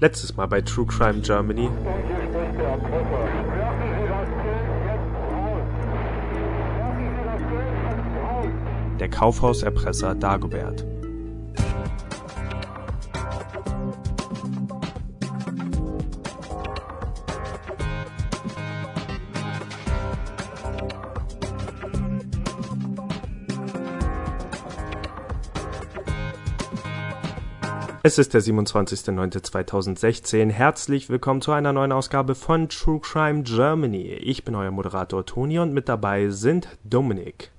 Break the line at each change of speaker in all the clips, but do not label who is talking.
Letztes Mal bei True Crime Germany. Der Kaufhauserpresser Dagobert. Es ist der 27.09.2016. Herzlich willkommen zu einer neuen Ausgabe von True Crime Germany. Ich bin euer Moderator Toni und mit dabei sind Dominik.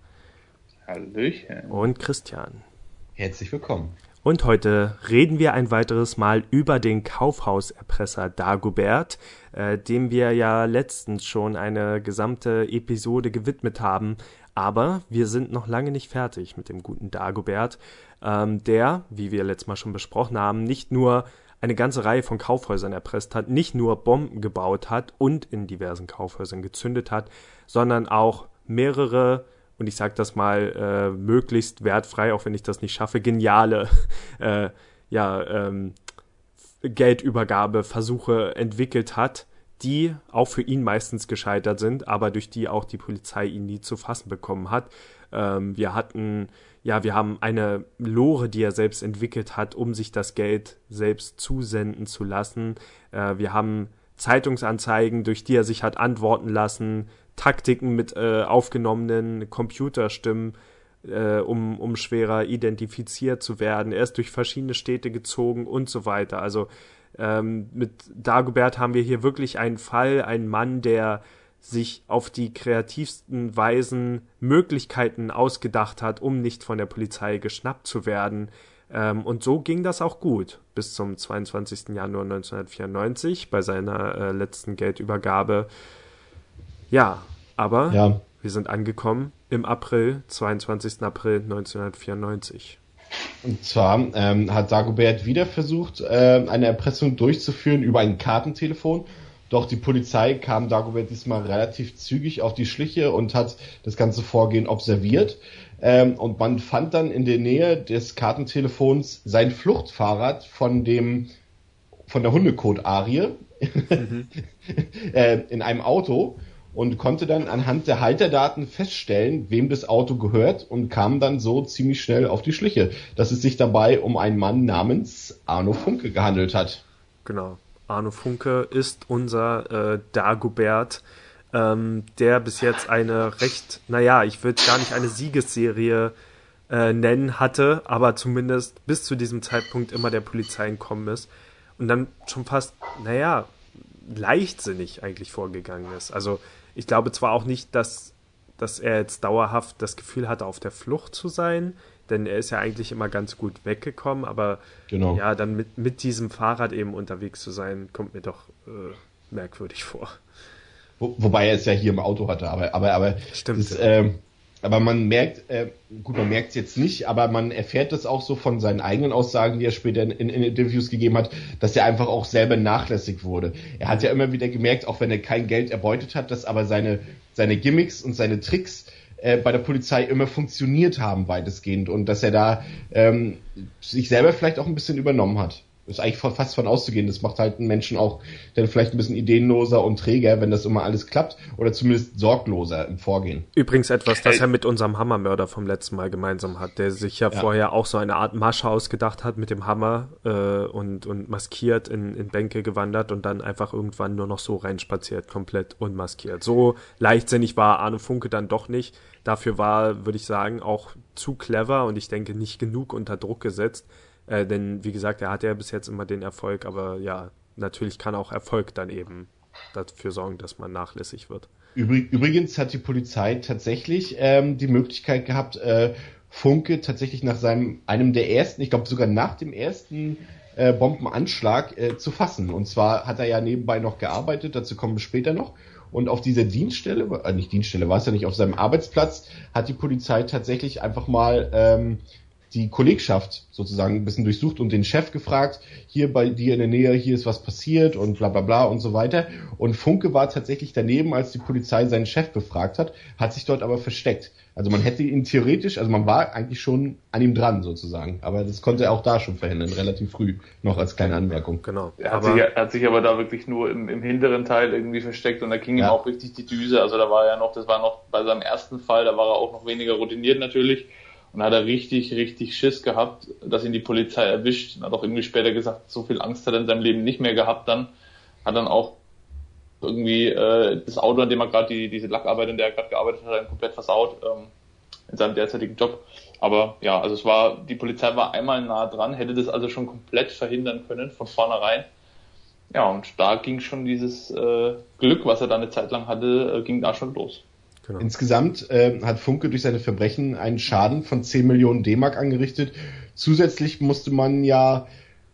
Hallöchen.
Und Christian.
Herzlich willkommen.
Und heute reden wir ein weiteres Mal über den Kaufhauserpresser Dagobert, äh, dem wir ja letztens schon eine gesamte Episode gewidmet haben. Aber wir sind noch lange nicht fertig mit dem guten Dagobert ähm, der, wie wir letztes Mal schon besprochen haben, nicht nur eine ganze Reihe von Kaufhäusern erpresst hat, nicht nur Bomben gebaut hat und in diversen Kaufhäusern gezündet hat, sondern auch mehrere, und ich sage das mal äh, möglichst wertfrei, auch wenn ich das nicht schaffe, geniale äh, ja, ähm, Geldübergabeversuche entwickelt hat, die auch für ihn meistens gescheitert sind, aber durch die auch die Polizei ihn nie zu fassen bekommen hat. Ähm, wir hatten ja, wir haben eine Lore, die er selbst entwickelt hat, um sich das Geld selbst zusenden zu lassen. Äh, wir haben Zeitungsanzeigen, durch die er sich hat antworten lassen, Taktiken mit äh, aufgenommenen Computerstimmen, äh, um, um schwerer identifiziert zu werden. Er ist durch verschiedene Städte gezogen und so weiter. Also ähm, mit Dagobert haben wir hier wirklich einen Fall, einen Mann, der sich auf die kreativsten Weisen Möglichkeiten ausgedacht hat, um nicht von der Polizei geschnappt zu werden. Ähm, und so ging das auch gut bis zum 22. Januar 1994 bei seiner äh, letzten Geldübergabe. Ja, aber ja. wir sind angekommen im April, 22. April 1994.
Und zwar ähm, hat Dagobert wieder versucht, äh, eine Erpressung durchzuführen über ein Kartentelefon doch die Polizei kam Dagobert diesmal relativ zügig auf die Schliche und hat das ganze Vorgehen observiert. Ähm, und man fand dann in der Nähe des Kartentelefons sein Fluchtfahrrad von dem von der Hundekot-Arie mhm. äh, in einem Auto und konnte dann anhand der Halterdaten feststellen, wem das Auto gehört und kam dann so ziemlich schnell auf die Schliche, dass es sich dabei um einen Mann namens Arno Funke gehandelt hat.
Genau. Arno Funke ist unser äh, Dagobert, ähm, der bis jetzt eine recht, naja, ich würde gar nicht eine Siegesserie äh, nennen hatte, aber zumindest bis zu diesem Zeitpunkt immer der Polizei entkommen ist und dann schon fast, naja, leichtsinnig eigentlich vorgegangen ist. Also ich glaube zwar auch nicht, dass, dass er jetzt dauerhaft das Gefühl hatte, auf der Flucht zu sein, denn er ist ja eigentlich immer ganz gut weggekommen, aber genau. ja, dann mit, mit diesem Fahrrad eben unterwegs zu sein, kommt mir doch äh, merkwürdig vor.
Wo, wobei er es ja hier im Auto hatte, aber, aber, aber,
Stimmt.
Das, äh, aber man merkt, äh, gut, man merkt es jetzt nicht, aber man erfährt das auch so von seinen eigenen Aussagen, die er später in, in, in, Interviews gegeben hat, dass er einfach auch selber nachlässig wurde. Er hat ja immer wieder gemerkt, auch wenn er kein Geld erbeutet hat, dass aber seine, seine Gimmicks und seine Tricks äh, bei der Polizei immer funktioniert haben, weitestgehend. Und dass er da ähm, sich selber vielleicht auch ein bisschen übernommen hat ist eigentlich fast von auszugehen. Das macht halt einen Menschen auch dann vielleicht ein bisschen ideenloser und träger, wenn das immer alles klappt oder zumindest sorgloser im Vorgehen.
Übrigens etwas, das er mit unserem Hammermörder vom letzten Mal gemeinsam hat, der sich ja, ja. vorher auch so eine Art Masche ausgedacht hat mit dem Hammer äh, und, und maskiert in, in Bänke gewandert und dann einfach irgendwann nur noch so reinspaziert, komplett unmaskiert. So leichtsinnig war Arne Funke dann doch nicht. Dafür war, würde ich sagen, auch zu clever und ich denke nicht genug unter Druck gesetzt äh, denn wie gesagt, er hatte ja bis jetzt immer den Erfolg, aber ja, natürlich kann auch Erfolg dann eben dafür sorgen, dass man nachlässig wird.
Übrigens hat die Polizei tatsächlich ähm, die Möglichkeit gehabt, äh, Funke tatsächlich nach seinem einem der ersten, ich glaube sogar nach dem ersten äh, Bombenanschlag äh, zu fassen. Und zwar hat er ja nebenbei noch gearbeitet, dazu kommen wir später noch. Und auf dieser Dienststelle, äh, nicht Dienststelle, war es ja nicht, auf seinem Arbeitsplatz, hat die Polizei tatsächlich einfach mal ähm, die Kollegschaft sozusagen ein bisschen durchsucht und den Chef gefragt, hier bei dir in der Nähe, hier ist was passiert und bla bla bla und so weiter. Und Funke war tatsächlich daneben, als die Polizei seinen Chef befragt hat, hat sich dort aber versteckt. Also man hätte ihn theoretisch, also man war eigentlich schon an ihm dran sozusagen, aber das konnte er auch da schon verhindern, relativ früh, noch als kleine Anmerkung.
Genau. Er hat, sich, er hat sich aber da wirklich nur im, im hinteren Teil irgendwie versteckt und da ging ja. ihm auch richtig die Düse. Also da war er noch, das war noch bei seinem ersten Fall, da war er auch noch weniger routiniert natürlich und hat er richtig, richtig Schiss gehabt, dass ihn die Polizei erwischt. Und hat auch irgendwie später gesagt, so viel Angst hat er in seinem Leben nicht mehr gehabt dann. Hat dann auch irgendwie äh, das Auto, an dem er gerade die, diese Lackarbeit, in der er gerade gearbeitet hat, komplett versaut ähm, in seinem derzeitigen Job. Aber ja, also es war, die Polizei war einmal nah dran, hätte das also schon komplett verhindern können von vornherein. Ja, und da ging schon dieses äh, Glück, was er da eine Zeit lang hatte, äh, ging da schon los.
Genau. Insgesamt äh, hat Funke durch seine Verbrechen einen Schaden von 10 Millionen D-Mark angerichtet. Zusätzlich musste man ja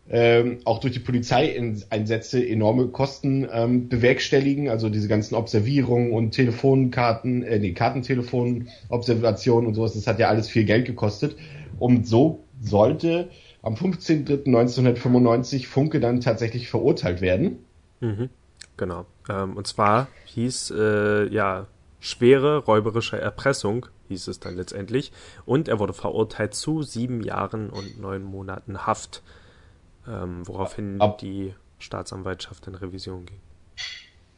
ähm, auch durch die Polizeieinsätze enorme Kosten ähm, bewerkstelligen, also diese ganzen Observierungen und Telefonkarten, äh, nee, Kartentelefonobservationen und sowas, das hat ja alles viel Geld gekostet. Und so sollte am 15.03.1995 Funke dann tatsächlich verurteilt werden.
Mhm, genau. Ähm, und zwar hieß äh, ja schwere räuberische Erpressung, hieß es dann letztendlich, und er wurde verurteilt zu sieben Jahren und neun Monaten Haft, ähm, woraufhin Ab die Staatsanwaltschaft in Revision ging.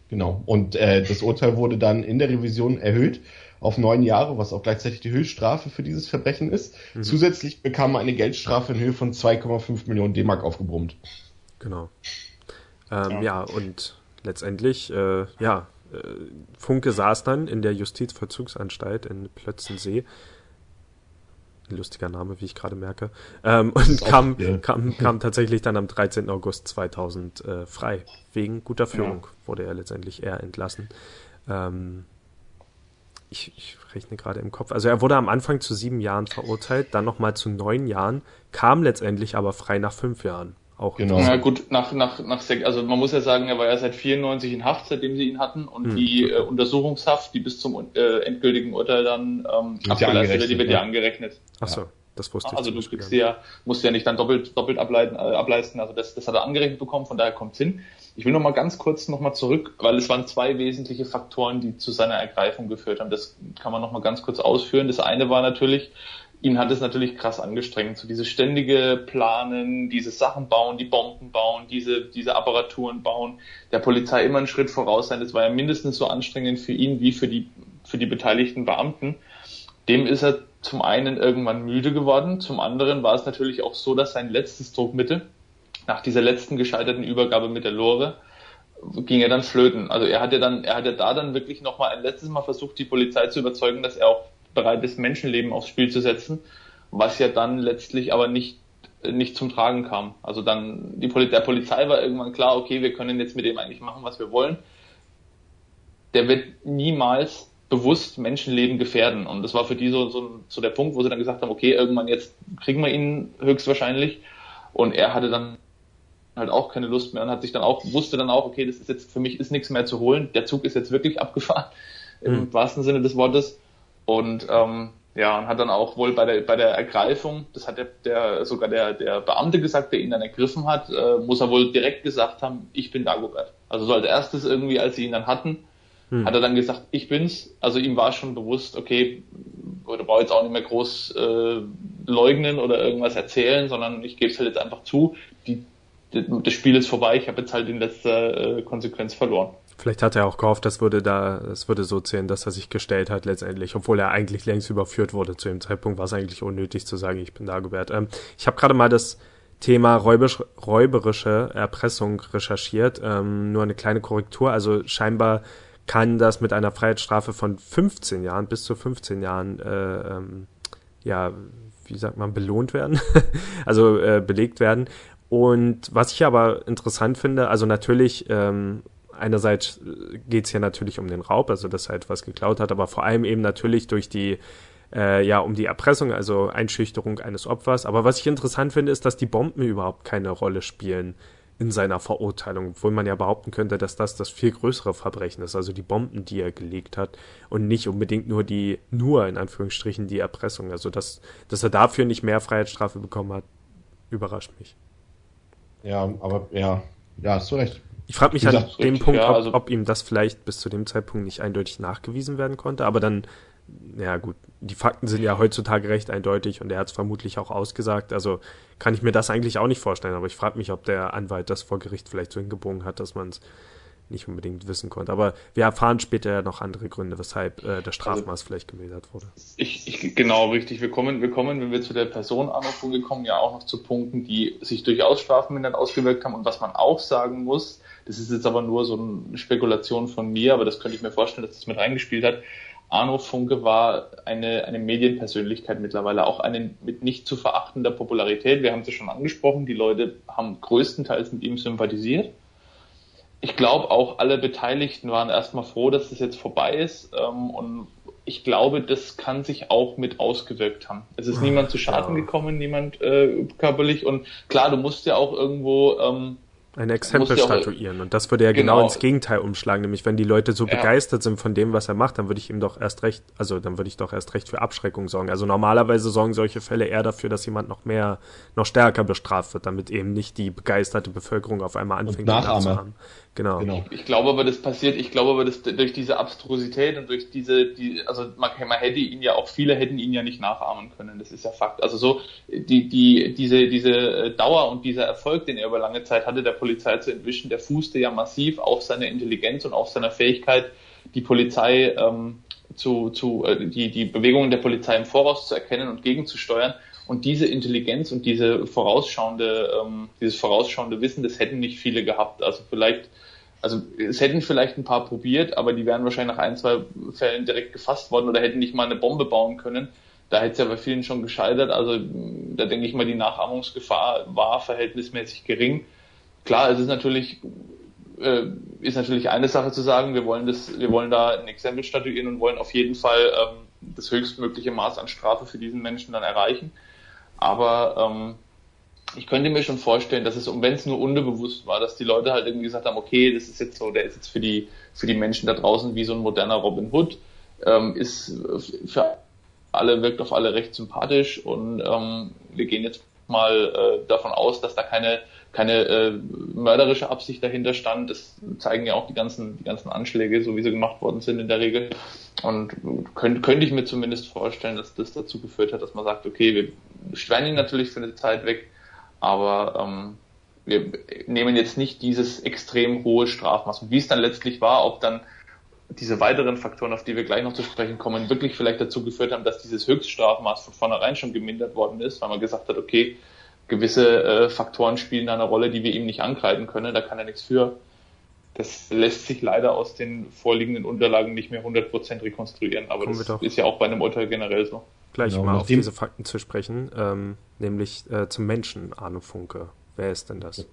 Genau, und äh, das Urteil wurde dann in der Revision erhöht auf neun Jahre, was auch gleichzeitig die Höchststrafe für dieses Verbrechen ist. Mhm. Zusätzlich bekam er eine Geldstrafe in Höhe von 2,5 Millionen D-Mark aufgebrummt.
Genau. Ähm, ja. ja. und letztendlich, äh, ja, Funke saß dann in der Justizvollzugsanstalt in Plötzensee. Ein lustiger Name, wie ich gerade merke. Ähm, und kam, auch, ja. kam, kam tatsächlich dann am 13. August 2000 äh, frei. Wegen guter Führung ja. wurde er letztendlich eher entlassen. Ähm, ich, ich rechne gerade im Kopf. Also er wurde am Anfang zu sieben Jahren verurteilt, dann nochmal zu neun Jahren, kam letztendlich aber frei nach fünf Jahren
auch genau. Ja gut, nach, nach, nach also man muss ja sagen, er war ja seit 94 in Haft, seitdem sie ihn hatten und hm. die äh, Untersuchungshaft, die bis zum äh, endgültigen Urteil dann ähm, abgeleistet wird, die wird ja, angerechnet.
Ach so. Das wusste
ich. Also du kriegst ja, musst ja nicht dann doppelt, doppelt ableiten, äh, ableisten. Also das, das hat er angerechnet bekommen, von daher kommt's hin. Ich will noch mal ganz kurz noch mal zurück, weil es waren zwei wesentliche Faktoren, die zu seiner Ergreifung geführt haben. Das kann man noch mal ganz kurz ausführen. Das eine war natürlich, ihn hat es natürlich krass angestrengt. So dieses ständige Planen, diese Sachen bauen, die Bomben bauen, diese, diese Apparaturen bauen, der Polizei immer einen Schritt voraus sein. Das war ja mindestens so anstrengend für ihn wie für die, für die beteiligten Beamten. Dem ist er zum einen irgendwann müde geworden, zum anderen war es natürlich auch so, dass sein letztes Druckmittel nach dieser letzten gescheiterten Übergabe mit der Lore ging er dann flöten. Also er hat ja dann, er hat ja da dann wirklich nochmal ein letztes Mal versucht, die Polizei zu überzeugen, dass er auch bereit ist, Menschenleben aufs Spiel zu setzen, was ja dann letztlich aber nicht nicht zum Tragen kam. Also dann die Poli der Polizei war irgendwann klar, okay, wir können jetzt mit dem eigentlich machen, was wir wollen. Der wird niemals bewusst Menschenleben gefährden. Und das war für die so, so, so der Punkt, wo sie dann gesagt haben, okay, irgendwann jetzt kriegen wir ihn höchstwahrscheinlich. Und er hatte dann halt auch keine Lust mehr und hat sich dann auch, wusste dann auch, okay, das ist jetzt, für mich ist nichts mehr zu holen. Der Zug ist jetzt wirklich abgefahren, im mhm. wahrsten Sinne des Wortes. Und ähm, ja, und hat dann auch wohl bei der bei der Ergreifung, das hat der, der sogar der der Beamte gesagt, der ihn dann ergriffen hat, äh, muss er wohl direkt gesagt haben, ich bin Dagobert. Also so als erstes irgendwie, als sie ihn dann hatten, hm. hat er dann gesagt, ich bin's. Also ihm war schon bewusst, okay, oder brauche jetzt auch nicht mehr groß äh, leugnen oder irgendwas erzählen, sondern ich gebe es halt jetzt einfach zu. Die, das Spiel ist vorbei, ich habe jetzt halt in letzter äh, Konsequenz verloren.
Vielleicht hat er auch gehofft, das würde da, es würde so zählen, dass er sich gestellt hat letztendlich, obwohl er eigentlich längst überführt wurde. Zu dem Zeitpunkt war es eigentlich unnötig zu sagen, ich bin Dagobert. Ähm, ich habe gerade mal das Thema räuberisch, räuberische Erpressung recherchiert. Ähm, nur eine kleine Korrektur. Also scheinbar kann das mit einer Freiheitsstrafe von 15 Jahren bis zu 15 Jahren äh, ähm, ja, wie sagt man, belohnt werden, also äh, belegt werden. Und was ich aber interessant finde, also natürlich ähm, einerseits geht es hier natürlich um den Raub, also dass er etwas geklaut hat, aber vor allem eben natürlich durch die äh, ja um die Erpressung, also Einschüchterung eines Opfers. Aber was ich interessant finde, ist, dass die Bomben überhaupt keine Rolle spielen in seiner Verurteilung, obwohl man ja behaupten könnte, dass das das viel größere Verbrechen ist, also die Bomben, die er gelegt hat und nicht unbedingt nur die, nur in Anführungsstrichen die Erpressung. Also dass, dass er dafür nicht mehr Freiheitsstrafe bekommen hat, überrascht mich.
Ja, aber ja, ja, hast du recht.
Ich frage mich an dem richtig, Punkt, ja, also ob, ob ihm das vielleicht bis zu dem Zeitpunkt nicht eindeutig nachgewiesen werden konnte, aber dann ja gut, die Fakten sind ja heutzutage recht eindeutig und er hat es vermutlich auch ausgesagt. Also kann ich mir das eigentlich auch nicht vorstellen, aber ich frage mich, ob der Anwalt das vor Gericht vielleicht so hingebogen hat, dass man es nicht unbedingt wissen konnte. Aber wir erfahren später ja noch andere Gründe, weshalb äh, der Strafmaß also, vielleicht gemildert wurde.
Ich, ich, genau, richtig. Wir kommen, wir kommen, wenn wir zu der Personenanrufung kommen, ja auch noch zu Punkten, die sich durchaus strafmindert ausgewirkt haben. Und was man auch sagen muss, das ist jetzt aber nur so eine Spekulation von mir, aber das könnte ich mir vorstellen, dass das mit reingespielt hat. Arno Funke war eine, eine Medienpersönlichkeit mittlerweile, auch eine mit nicht zu verachtender Popularität. Wir haben es ja schon angesprochen, die Leute haben größtenteils mit ihm sympathisiert. Ich glaube, auch alle Beteiligten waren erstmal froh, dass das jetzt vorbei ist. Ähm, und ich glaube, das kann sich auch mit ausgewirkt haben. Es ist niemand zu Schaden ja. gekommen, niemand äh, körperlich. Und klar, du musst ja auch irgendwo ähm,
ein Exempel statuieren. Und das würde ja genau, genau, ins Gegenteil umschlagen. Nämlich, wenn die Leute so ja. begeistert sind von dem, was er macht, dann würde ich ihm doch erst recht, also dann würde ich doch erst recht für Abschreckung sorgen. Also normalerweise sorgen solche Fälle eher dafür, dass jemand noch mehr, noch stärker bestraft wird, damit eben nicht die begeisterte Bevölkerung auf einmal anfängt,
nachzuhaben.
Genau. genau. Ich, ich, glaube aber, das passiert, ich glaube aber, dass durch diese Abstrusität und durch diese, die, also man, man hätte ihn ja auch, viele hätten ihn ja nicht nachahmen können. Das ist ja Fakt. Also so, die, die, diese, diese Dauer und dieser Erfolg, den er über lange Zeit hatte, der Polizei zu entwischen, der fußte ja massiv auf seiner Intelligenz und auf seiner Fähigkeit, die Polizei ähm, zu, zu äh, die, die Bewegungen der Polizei im Voraus zu erkennen und gegenzusteuern. Und diese Intelligenz und diese vorausschauende, ähm, dieses vorausschauende Wissen, das hätten nicht viele gehabt. Also vielleicht, also es hätten vielleicht ein paar probiert, aber die wären wahrscheinlich nach ein, zwei Fällen direkt gefasst worden oder hätten nicht mal eine Bombe bauen können. Da hätte es ja bei vielen schon gescheitert. Also da denke ich mal, die Nachahmungsgefahr war verhältnismäßig gering. Klar, es ist natürlich äh, ist natürlich eine Sache zu sagen, wir wollen das, wir wollen da ein Exempel statuieren und wollen auf jeden Fall ähm, das höchstmögliche Maß an Strafe für diesen Menschen dann erreichen. Aber ähm, ich könnte mir schon vorstellen, dass es, wenn es nur unbewusst war, dass die Leute halt irgendwie gesagt haben, okay, das ist jetzt so, der ist jetzt für die, für die Menschen da draußen wie so ein moderner Robin Hood, ähm, ist für alle, wirkt auf alle recht sympathisch und ähm, wir gehen jetzt mal äh, davon aus, dass da keine keine äh, mörderische Absicht dahinter stand. Das zeigen ja auch die ganzen, die ganzen Anschläge, so wie sie gemacht worden sind in der Regel. Und könnte, könnte ich mir zumindest vorstellen, dass das dazu geführt hat, dass man sagt, okay, wir sperren ihn natürlich für eine Zeit weg, aber ähm, wir nehmen jetzt nicht dieses extrem hohe Strafmaß. Und wie es dann letztlich war, ob dann diese weiteren Faktoren, auf die wir gleich noch zu sprechen kommen, wirklich vielleicht dazu geführt haben, dass dieses Höchststrafmaß von vornherein schon gemindert worden ist, weil man gesagt hat, okay, gewisse äh, Faktoren spielen da eine Rolle, die wir ihm nicht ankreiden können. Da kann er nichts für. Das lässt sich leider aus den vorliegenden Unterlagen nicht mehr 100% rekonstruieren, aber Kommen das ist ja auch bei einem Urteil generell so.
Gleich genau, mal auf diese Fakten zu sprechen, ähm, nämlich äh, zum Menschen Arno Funke. Wer ist denn das?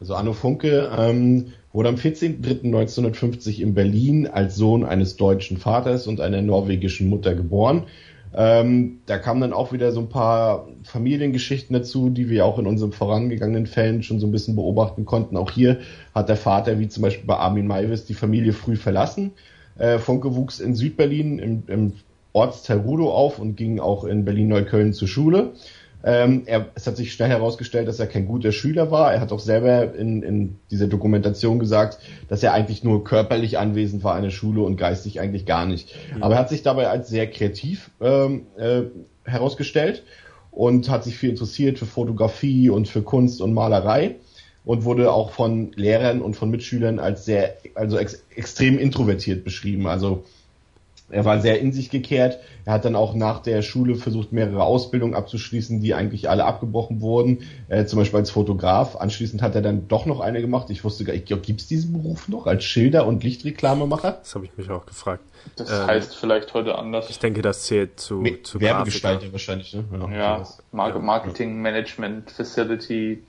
Also Arno Funke ähm, wurde am 14.03.1950 in Berlin als Sohn eines deutschen Vaters und einer norwegischen Mutter geboren ähm, da kamen dann auch wieder so ein paar Familiengeschichten dazu, die wir auch in unseren vorangegangenen Fällen schon so ein bisschen beobachten konnten. Auch hier hat der Vater, wie zum Beispiel bei Armin Maivis, die Familie früh verlassen. Äh, Funke wuchs in Südberlin im, im Ortsteil Rudow auf und ging auch in Berlin-Neukölln zur Schule. Ähm, er, es hat sich schnell herausgestellt, dass er kein guter Schüler war. Er hat auch selber in, in dieser Dokumentation gesagt, dass er eigentlich nur körperlich anwesend war an der Schule und geistig eigentlich gar nicht. Mhm. Aber er hat sich dabei als sehr kreativ ähm, äh, herausgestellt und hat sich viel interessiert für Fotografie und für Kunst und Malerei und wurde auch von Lehrern und von Mitschülern als sehr, also ex extrem introvertiert beschrieben. Also er war sehr in sich gekehrt. Er hat dann auch nach der Schule versucht, mehrere Ausbildungen abzuschließen, die eigentlich alle abgebrochen wurden. Äh, zum Beispiel als Fotograf. Anschließend hat er dann doch noch eine gemacht. Ich wusste gar nicht, gibt es diesen Beruf noch als Schilder- und Lichtreklamemacher?
Das habe ich mich auch gefragt.
Das ähm, heißt vielleicht heute anders.
Ich denke, das zählt zu, Me
zu Werbegestalter wahrscheinlich, ne?
Ja, ja Marketing Management Facility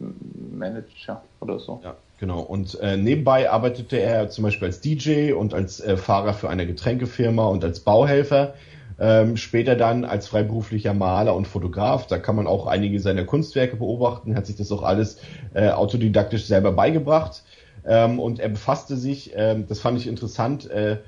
Manager oder so.
Ja. Genau, und äh, nebenbei arbeitete er zum Beispiel als DJ und als äh, Fahrer für eine Getränkefirma und als Bauhelfer. Ähm, später dann als freiberuflicher Maler und Fotograf, da kann man auch einige seiner Kunstwerke beobachten, hat sich das auch alles äh, autodidaktisch selber beigebracht. Ähm, und er befasste sich, ähm, das fand ich interessant, äh,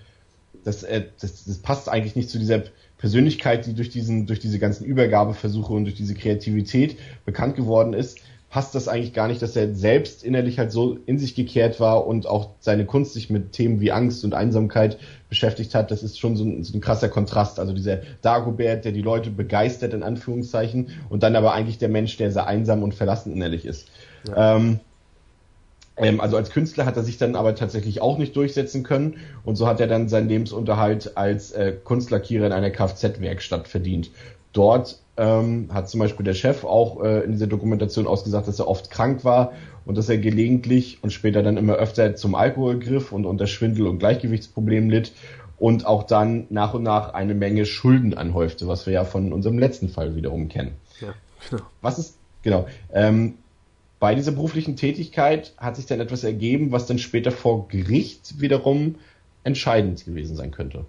das, äh, das, das passt eigentlich nicht zu dieser Persönlichkeit, die durch diesen, durch diese ganzen Übergabeversuche und durch diese Kreativität bekannt geworden ist, passt das eigentlich gar nicht, dass er selbst innerlich halt so in sich gekehrt war und auch seine Kunst sich mit Themen wie Angst und Einsamkeit beschäftigt hat. Das ist schon so ein, so ein krasser Kontrast. Also dieser Dagobert, der die Leute begeistert in Anführungszeichen und dann aber eigentlich der Mensch, der sehr einsam und verlassen innerlich ist. Ja. Ähm, ähm, also als Künstler hat er sich dann aber tatsächlich auch nicht durchsetzen können und so hat er dann seinen Lebensunterhalt als äh, Kunstlackierer in einer Kfz-Werkstatt verdient. Dort ähm, hat zum Beispiel der Chef auch äh, in dieser Dokumentation ausgesagt, dass er oft krank war und dass er gelegentlich und später dann immer öfter zum Alkohol griff und unter Schwindel und Gleichgewichtsproblemen litt und auch dann nach und nach eine Menge Schulden anhäufte, was wir ja von unserem letzten Fall wiederum kennen. Ja, genau. Was ist, genau, ähm, bei dieser beruflichen Tätigkeit hat sich dann etwas ergeben, was dann später vor Gericht wiederum entscheidend gewesen sein könnte.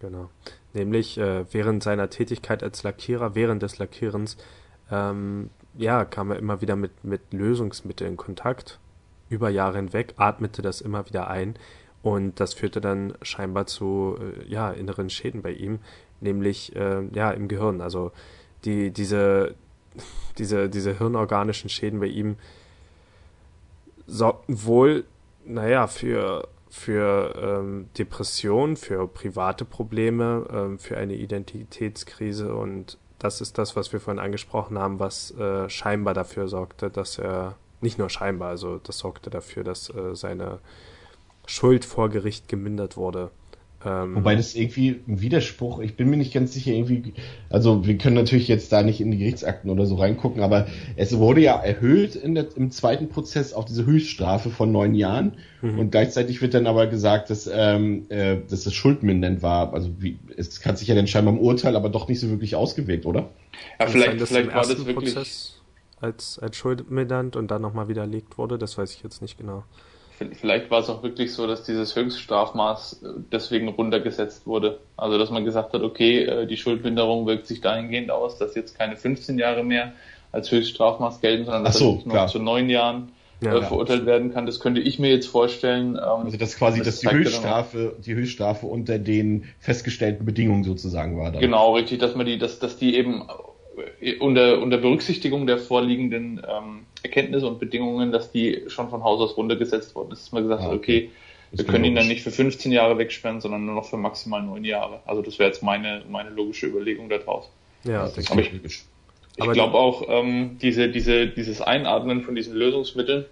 Genau. Nämlich äh, während seiner Tätigkeit als Lackierer, während des Lackierens, ähm, ja, kam er immer wieder mit, mit Lösungsmitteln in Kontakt, über Jahre hinweg, atmete das immer wieder ein und das führte dann scheinbar zu äh, ja, inneren Schäden bei ihm, nämlich äh, ja, im Gehirn. Also die, diese, diese, diese hirnorganischen Schäden bei ihm sorgten wohl, naja, für für ähm, Depressionen, für private Probleme, ähm, für eine Identitätskrise und das ist das, was wir vorhin angesprochen haben, was äh, scheinbar dafür sorgte, dass er, nicht nur scheinbar, also das sorgte dafür, dass äh, seine Schuld vor Gericht gemindert wurde.
Ähm, Wobei das irgendwie ein Widerspruch, ich bin mir nicht ganz sicher, irgendwie, also wir können natürlich jetzt da nicht in die Gerichtsakten oder so reingucken, aber es wurde ja erhöht in der, im zweiten Prozess auf diese Höchststrafe von neun Jahren mhm. und gleichzeitig wird dann aber gesagt, dass, ähm, äh, dass das schuldmindernd war. Also wie, es hat sich ja dann scheinbar im Urteil aber doch nicht so wirklich ausgewirkt, oder?
Ja, vielleicht, vielleicht war das wirklich Prozess als, als schuldmindernd und dann nochmal widerlegt wurde, das weiß ich jetzt nicht genau.
Vielleicht war es auch wirklich so, dass dieses Höchststrafmaß äh, deswegen runtergesetzt wurde. Also dass man gesagt hat, okay, äh, die Schuldminderung wirkt sich dahingehend aus, dass jetzt keine 15 Jahre mehr als Höchststrafmaß gelten, sondern dass so, noch zu neun Jahren ja, äh, verurteilt ja. werden kann. Das könnte ich mir jetzt vorstellen. Ähm,
also dass quasi das dass die Höchststrafe, die Höchststrafe unter den festgestellten Bedingungen sozusagen war.
Dann. Genau, richtig, dass man die, dass, dass die eben unter, unter Berücksichtigung der vorliegenden ähm, Erkenntnisse und Bedingungen, dass die schon von Haus aus runtergesetzt worden ist, dass man gesagt hat, ah, okay, wir können ihn dann nicht für 15 Jahre wegsperren, sondern nur noch für maximal neun Jahre. Also das wäre jetzt meine, meine logische Überlegung daraus. Ja, das ist Aber ich, ich glaube auch, ähm, diese, diese, dieses Einatmen von diesen Lösungsmitteln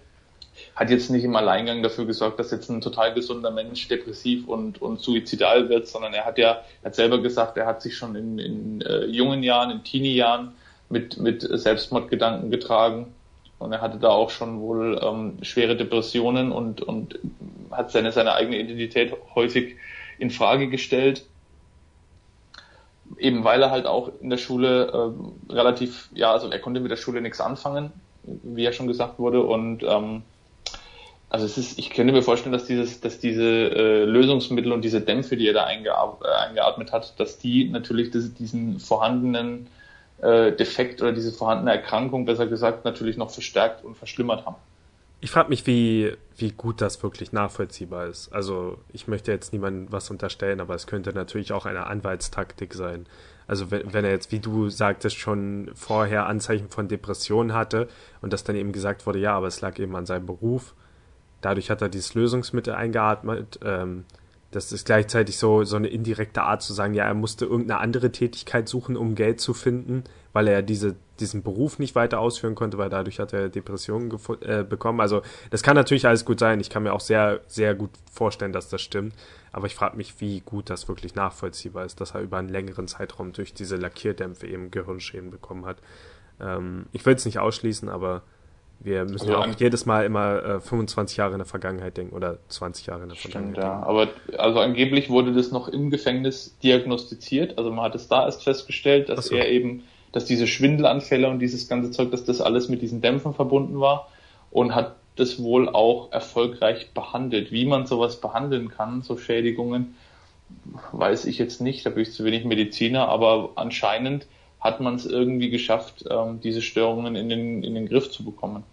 hat jetzt nicht im Alleingang dafür gesorgt, dass jetzt ein total gesunder Mensch depressiv und, und suizidal wird, sondern er hat ja, hat selber gesagt, er hat sich schon in, in äh, jungen Jahren, in Teenie-Jahren mit, mit Selbstmordgedanken getragen und er hatte da auch schon wohl ähm, schwere Depressionen und, und hat seine, seine eigene Identität häufig in Frage gestellt. Eben weil er halt auch in der Schule äh, relativ, ja, also er konnte mit der Schule nichts anfangen, wie ja schon gesagt wurde. Und ähm, also es ist, ich könnte mir vorstellen, dass dieses, dass diese äh, Lösungsmittel und diese Dämpfe, die er da eingeatmet hat, dass die natürlich das, diesen vorhandenen äh, Defekt oder diese vorhandene Erkrankung, besser gesagt, natürlich noch verstärkt und verschlimmert haben.
Ich frage mich, wie, wie gut das wirklich nachvollziehbar ist. Also ich möchte jetzt niemandem was unterstellen, aber es könnte natürlich auch eine Anwaltstaktik sein. Also wenn, wenn er jetzt, wie du sagtest, schon vorher Anzeichen von Depressionen hatte und das dann eben gesagt wurde, ja, aber es lag eben an seinem Beruf. Dadurch hat er dieses Lösungsmittel eingeatmet. Ähm, das ist gleichzeitig so, so eine indirekte Art zu sagen, ja, er musste irgendeine andere Tätigkeit suchen, um Geld zu finden, weil er diese, diesen Beruf nicht weiter ausführen konnte, weil dadurch hat er Depressionen äh, bekommen. Also das kann natürlich alles gut sein. Ich kann mir auch sehr, sehr gut vorstellen, dass das stimmt. Aber ich frage mich, wie gut das wirklich nachvollziehbar ist, dass er über einen längeren Zeitraum durch diese Lackierdämpfe eben Gehirnschäden bekommen hat. Ähm, ich will es nicht ausschließen, aber wir müssen also ja auch jedes Mal immer äh, 25 Jahre in der Vergangenheit denken oder 20 Jahre in der
stimmt, Vergangenheit. Ja, aber also angeblich wurde das noch im Gefängnis diagnostiziert. Also man hat es da erst festgestellt, dass so. er eben, dass diese Schwindelanfälle und dieses ganze Zeug, dass das alles mit diesen Dämpfen verbunden war und hat das wohl auch erfolgreich behandelt. Wie man sowas behandeln kann, so Schädigungen, weiß ich jetzt nicht, da bin ich zu wenig Mediziner, aber anscheinend hat man es irgendwie geschafft, ähm, diese Störungen in den, in den Griff zu bekommen.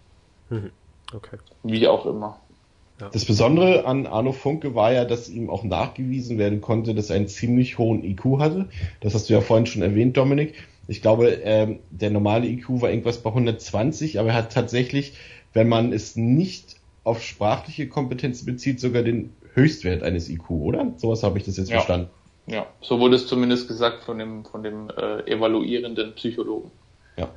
Mhm. Okay. Wie auch immer.
Ja. Das Besondere an Arno Funke war ja, dass ihm auch nachgewiesen werden konnte, dass er einen ziemlich hohen IQ hatte. Das hast du ja vorhin schon erwähnt, Dominik. Ich glaube, ähm, der normale IQ war irgendwas bei 120, aber er hat tatsächlich, wenn man es nicht auf sprachliche Kompetenz bezieht, sogar den Höchstwert eines IQ, oder? Sowas habe ich das jetzt ja. verstanden.
Ja, so wurde es zumindest gesagt von dem, von dem äh, evaluierenden Psychologen.
Ja.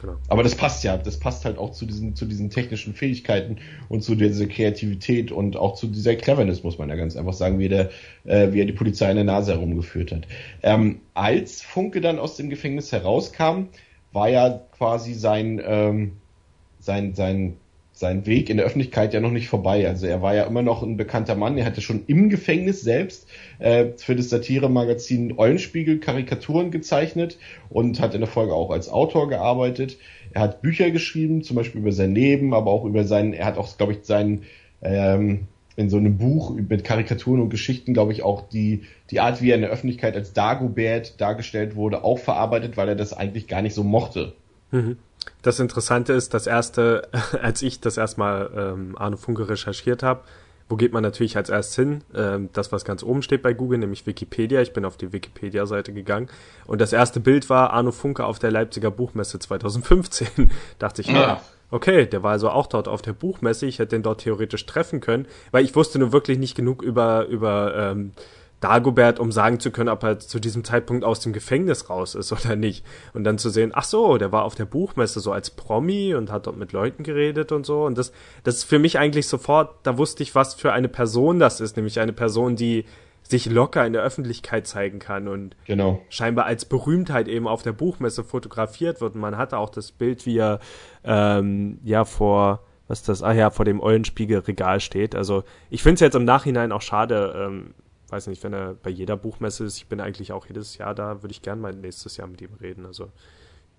Genau. Aber das passt ja, das passt halt auch zu diesen, zu diesen technischen Fähigkeiten und zu dieser Kreativität und auch zu dieser Cleverness, muss man ja ganz einfach sagen, wie, der, äh, wie er die Polizei in der Nase herumgeführt hat. Ähm, als Funke dann aus dem Gefängnis herauskam, war ja quasi sein, ähm, sein, sein sein Weg in der Öffentlichkeit ja noch nicht vorbei. Also er war ja immer noch ein bekannter Mann. Er hatte schon im Gefängnis selbst äh, für das Satire-Magazin Eulenspiegel Karikaturen gezeichnet und hat in der Folge auch als Autor gearbeitet. Er hat Bücher geschrieben, zum Beispiel über sein Leben, aber auch über seinen, er hat auch, glaube ich, seinen ähm, in so einem Buch mit Karikaturen und Geschichten, glaube ich, auch die, die Art, wie er in der Öffentlichkeit als Dagobert dargestellt wurde, auch verarbeitet, weil er das eigentlich gar nicht so mochte. Mhm.
Das Interessante ist, das erste, als ich das erstmal ähm, Arno Funke recherchiert habe, wo geht man natürlich als erstes hin? Ähm, das, was ganz oben steht bei Google, nämlich Wikipedia. Ich bin auf die Wikipedia-Seite gegangen und das erste Bild war Arno Funke auf der Leipziger Buchmesse 2015. Dachte ich, ja. okay, der war also auch dort auf der Buchmesse. Ich hätte den dort theoretisch treffen können, weil ich wusste nur wirklich nicht genug über über ähm, Dagobert, um sagen zu können, ob er zu diesem Zeitpunkt aus dem Gefängnis raus ist oder nicht. Und dann zu sehen, ach so, der war auf der Buchmesse so als Promi und hat dort mit Leuten geredet und so. Und das, das ist für mich eigentlich sofort, da wusste ich, was für eine Person das ist, nämlich eine Person, die sich locker in der Öffentlichkeit zeigen kann und
genau.
scheinbar als Berühmtheit eben auf der Buchmesse fotografiert wird. Und man hatte auch das Bild, wie er ähm, ja vor was das, ah ja, vor dem Eulenspiegelregal steht. Also ich finde es jetzt im Nachhinein auch schade, ähm, weiß nicht, wenn er bei jeder Buchmesse ist, ich bin eigentlich auch jedes Jahr da, würde ich gerne mal nächstes Jahr mit ihm reden. Also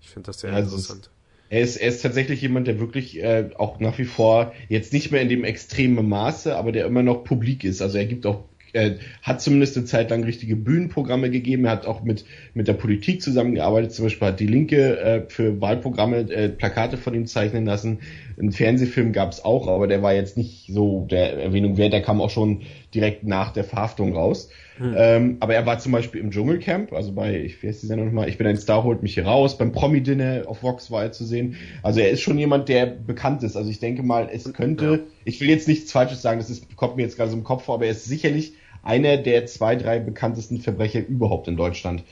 ich finde das sehr ja, interessant.
Er ist, er ist tatsächlich jemand, der wirklich äh, auch nach wie vor jetzt nicht mehr in dem extremen Maße, aber der immer noch publik ist. Also er gibt auch er hat zumindest eine Zeit lang richtige Bühnenprogramme gegeben. Er hat auch mit, mit der Politik zusammengearbeitet. Zum Beispiel hat die Linke äh, für Wahlprogramme äh, Plakate von ihm zeichnen lassen. Ein Fernsehfilm gab es auch, aber der war jetzt nicht so der Erwähnung wert. Der kam auch schon direkt nach der Verhaftung raus. Hm. Ähm, aber er war zum Beispiel im Dschungelcamp, also bei, ich weiß die Sendung nochmal, ich bin ein Star, holt mich hier raus. Beim Promi-Dinner auf Vox war er zu sehen. Also er ist schon jemand, der bekannt ist. Also ich denke mal, es könnte, ja. ich will jetzt nichts Falsches sagen, das ist, kommt mir jetzt gerade so im Kopf vor, aber er ist sicherlich einer der zwei, drei bekanntesten Verbrecher überhaupt in Deutschland.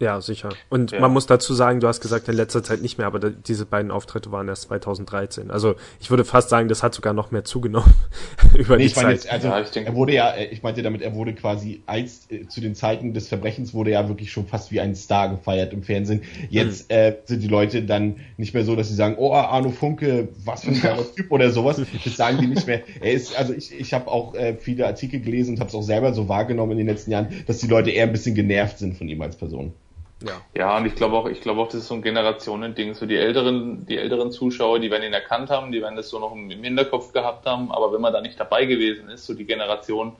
Ja, sicher. Und ja. man muss dazu sagen, du hast gesagt, in letzter Zeit nicht mehr, aber diese beiden Auftritte waren erst 2013. Also ich würde fast sagen, das hat sogar noch mehr zugenommen
über nee, die Zeit. Jetzt, also ja, er wurde ja, äh, ich meinte damit, er wurde quasi als äh, zu den Zeiten des Verbrechens wurde er ja wirklich schon fast wie ein Star gefeiert im Fernsehen. Jetzt mhm. äh, sind die Leute dann nicht mehr so, dass sie sagen, oh Arno Funke, was für ein geiler Typ oder sowas. Das sagen die nicht mehr. Er ist, also ich, ich habe auch äh, viele Artikel gelesen und habe es auch selber so wahrgenommen in den letzten Jahren, dass die Leute eher ein bisschen genervt sind von ihm als Person.
Ja. ja, und ich glaube auch, ich glaube auch, das ist so ein Generationending. So die älteren, die älteren Zuschauer, die werden ihn erkannt haben, die werden das so noch im, Hinterkopf gehabt haben, aber wenn man da nicht dabei gewesen ist, so die Generation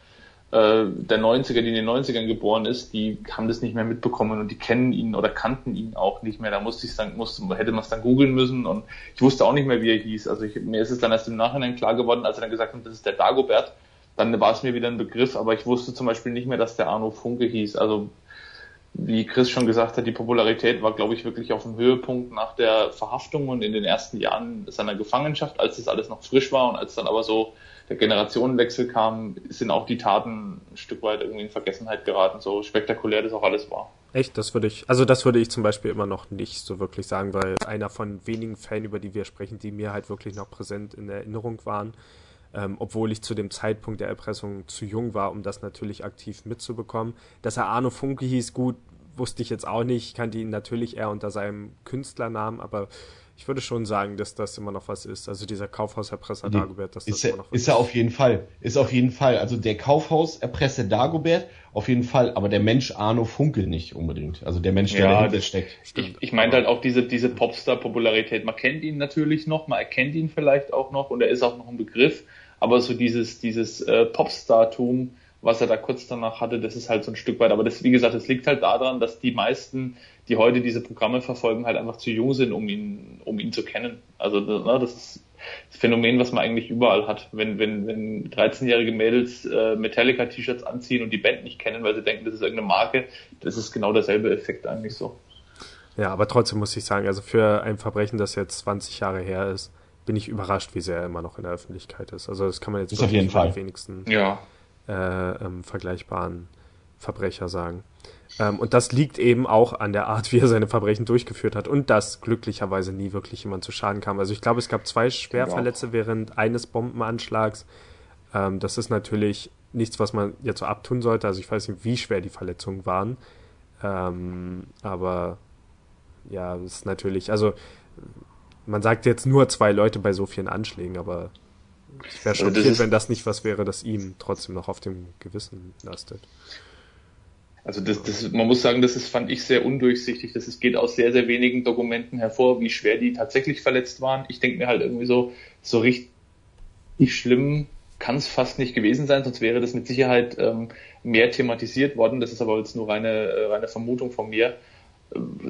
äh, der 90er, die in den 90ern geboren ist, die haben das nicht mehr mitbekommen und die kennen ihn oder kannten ihn auch nicht mehr. Da musste ich dann, musste, hätte man es dann googeln müssen und ich wusste auch nicht mehr, wie er hieß. Also ich, mir ist es dann erst im Nachhinein klar geworden, als er dann gesagt hat, das ist der Dagobert, dann war es mir wieder ein Begriff, aber ich wusste zum Beispiel nicht mehr, dass der Arno Funke hieß. Also wie Chris schon gesagt hat, die Popularität war, glaube ich, wirklich auf dem Höhepunkt nach der Verhaftung und in den ersten Jahren seiner Gefangenschaft, als das alles noch frisch war und als dann aber so der Generationenwechsel kam, sind auch die Taten ein Stück weit irgendwie in Vergessenheit geraten, so spektakulär das auch alles war.
Echt, das würde ich, also das würde ich zum Beispiel immer noch nicht so wirklich sagen, weil einer von wenigen Fällen, über die wir sprechen, die mir halt wirklich noch präsent in Erinnerung waren, ähm, obwohl ich zu dem Zeitpunkt der Erpressung zu jung war, um das natürlich aktiv mitzubekommen. Dass er Arno Funke hieß, gut, wusste ich jetzt auch nicht. Ich kannte ihn natürlich eher unter seinem Künstlernamen, aber ich würde schon sagen, dass das immer noch was ist. Also dieser Kaufhauserpresser Dagobert, dass das
ist immer noch was ist. Ist er auf jeden Fall. Ist auf jeden Fall. Also der Kaufhauserpresser Dagobert auf jeden Fall, aber der Mensch Arno Funkel nicht unbedingt. Also der Mensch, der ja, dahinter steckt.
Ich, ich meinte halt auch diese, diese Popstar-Popularität. Man kennt ihn natürlich noch, man erkennt ihn vielleicht auch noch und er ist auch noch ein Begriff, aber so dieses, dieses äh, Popstar-Tum was er da kurz danach hatte, das ist halt so ein Stück weit. Aber das, wie gesagt, es liegt halt daran, dass die meisten, die heute diese Programme verfolgen, halt einfach zu jung sind, um ihn, um ihn zu kennen. Also ne, das ist das Phänomen, was man eigentlich überall hat. Wenn, wenn, wenn 13-jährige Mädels äh, Metallica-T-Shirts anziehen und die Band nicht kennen, weil sie denken, das ist irgendeine Marke, das ist genau derselbe Effekt eigentlich so.
Ja, aber trotzdem muss ich sagen, also für ein Verbrechen, das jetzt 20 Jahre her ist, bin ich überrascht, wie sehr er immer noch in der Öffentlichkeit ist. Also das kann man jetzt
ist auf jeden Fall.
wenigsten
ja.
Äh, ähm, vergleichbaren Verbrecher sagen. Ähm, und das liegt eben auch an der Art, wie er seine Verbrechen durchgeführt hat und dass glücklicherweise nie wirklich jemand zu Schaden kam. Also ich glaube, es gab zwei Schwerverletzte während eines Bombenanschlags. Ähm, das ist natürlich nichts, was man jetzt so abtun sollte. Also ich weiß nicht, wie schwer die Verletzungen waren. Ähm, aber ja, es ist natürlich, also man sagt jetzt nur zwei Leute bei so vielen Anschlägen, aber ich wäre schockiert, also wenn das nicht was wäre, das ihm trotzdem noch auf dem Gewissen lastet.
Also das, das, man muss sagen, das ist, fand ich sehr undurchsichtig. Das ist, geht aus sehr, sehr wenigen Dokumenten hervor, wie schwer die tatsächlich verletzt waren. Ich denke mir halt irgendwie so, so richtig schlimm kann es fast nicht gewesen sein, sonst wäre das mit Sicherheit ähm, mehr thematisiert worden. Das ist aber jetzt nur reine, äh, reine Vermutung von mir.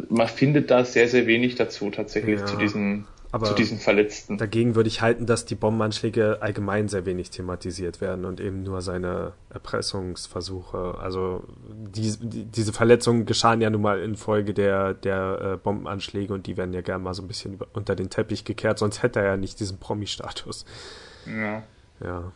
Man findet da sehr, sehr wenig dazu tatsächlich ja. zu diesen aber zu diesen Verletzten.
Dagegen würde ich halten, dass die Bombenanschläge allgemein sehr wenig thematisiert werden und eben nur seine Erpressungsversuche. Also die, die, diese Verletzungen geschahen ja nun mal infolge der, der äh, Bombenanschläge und die werden ja gerne mal so ein bisschen über, unter den Teppich gekehrt, sonst hätte er ja nicht diesen Promi-Status.
Ja. Ja.